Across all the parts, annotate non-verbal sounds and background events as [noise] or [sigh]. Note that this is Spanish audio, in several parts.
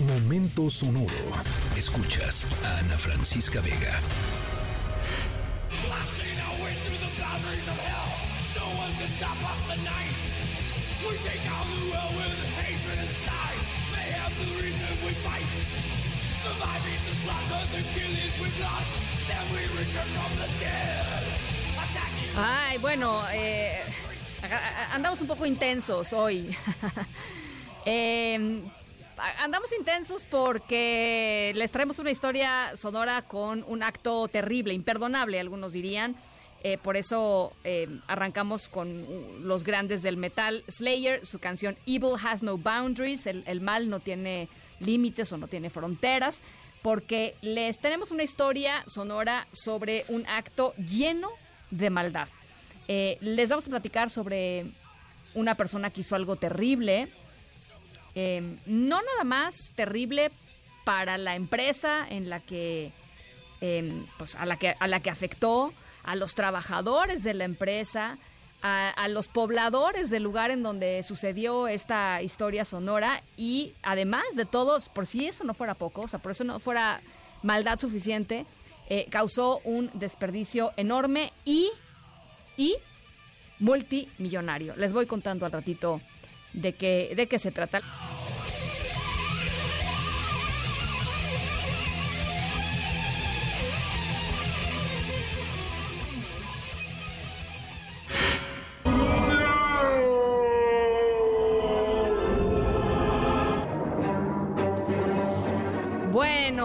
Momento sonoro. Escuchas a Ana Francisca Vega. Ay, bueno, eh, andamos un poco intensos hoy. [laughs] eh, andamos intensos porque les traemos una historia sonora con un acto terrible, imperdonable, algunos dirían. Eh, por eso eh, arrancamos con los grandes del metal. Slayer, su canción Evil Has No Boundaries, el, el mal no tiene límites o no tiene fronteras, porque les tenemos una historia sonora sobre un acto lleno de maldad. Eh, les vamos a platicar sobre una persona que hizo algo terrible, eh, no nada más terrible para la empresa en la que, em, pues a la que, a la que afectó, a los trabajadores de la empresa, a, a, los pobladores del lugar en donde sucedió esta historia sonora y además de todo, por si eso no fuera poco, o sea, por eso no fuera maldad suficiente, eh, causó un desperdicio enorme y y multimillonario. Les voy contando al ratito de qué, de qué se trata.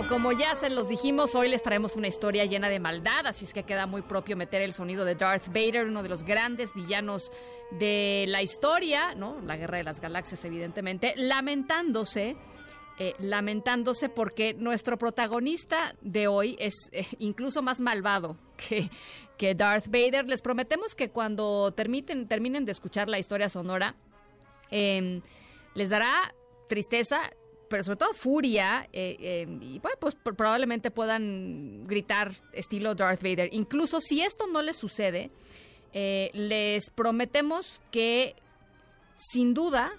Como ya se los dijimos, hoy les traemos una historia llena de maldad, así es que queda muy propio meter el sonido de Darth Vader, uno de los grandes villanos de la historia, ¿no? La guerra de las galaxias, evidentemente, lamentándose. Eh, lamentándose porque nuestro protagonista de hoy es eh, incluso más malvado que, que Darth Vader. Les prometemos que cuando terminen, de escuchar la historia sonora, eh, les dará tristeza, pero sobre todo furia, eh, eh, y bueno, pues probablemente puedan gritar estilo Darth Vader. Incluso si esto no les sucede, eh, les prometemos que sin duda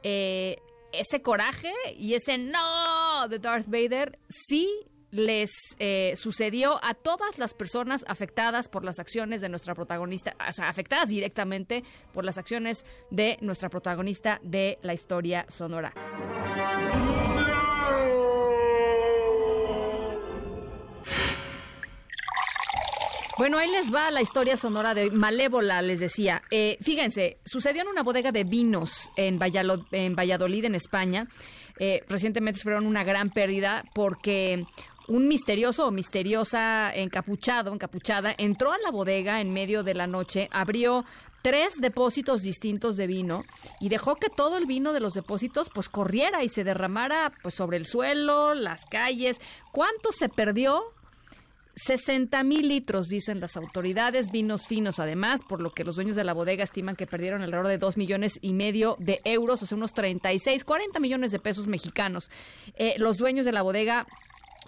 ese coraje y ese no de Darth Vader sí les sucedió a todas las personas afectadas por las acciones de nuestra protagonista, o sea, afectadas directamente por las acciones de nuestra protagonista de la historia sonora. Bueno, ahí les va la historia sonora de Malévola, les decía. Eh, fíjense, sucedió en una bodega de vinos en, Valladolid, en, Valladolid, en España. Eh, recientemente fueron una gran pérdida porque un misterioso o misteriosa encapuchado, encapuchada, entró a la bodega en medio de la noche, abrió tres depósitos distintos de vino y dejó que todo el vino de los depósitos pues corriera y se derramara pues sobre el suelo, las calles. ¿Cuánto se perdió? 60 mil litros, dicen las autoridades, vinos finos además, por lo que los dueños de la bodega estiman que perdieron alrededor de 2 millones y medio de euros, o sea, unos 36, 40 millones de pesos mexicanos. Eh, los dueños de la bodega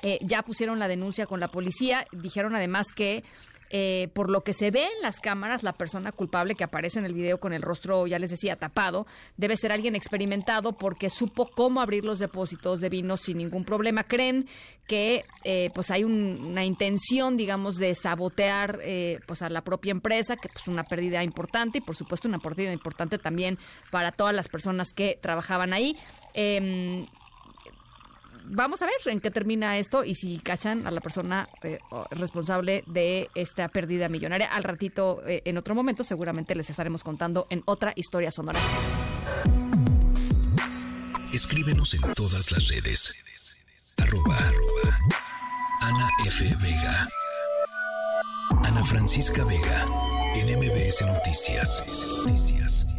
eh, ya pusieron la denuncia con la policía, dijeron además que eh, por lo que se ve en las cámaras, la persona culpable que aparece en el video con el rostro, ya les decía, tapado, debe ser alguien experimentado porque supo cómo abrir los depósitos de vino sin ningún problema. Creen que eh, pues hay un, una intención, digamos, de sabotear eh, pues a la propia empresa, que es pues, una pérdida importante y por supuesto una pérdida importante también para todas las personas que trabajaban ahí. Eh, vamos a ver en qué termina esto y si cachan a la persona eh, responsable de esta pérdida millonaria. Al ratito, eh, en otro momento, seguramente les estaremos contando en otra historia sonora. Escríbenos en todas las redes. Arroba. Ana F. Vega. Ana Francisca Vega. En MBS Noticias. Noticias.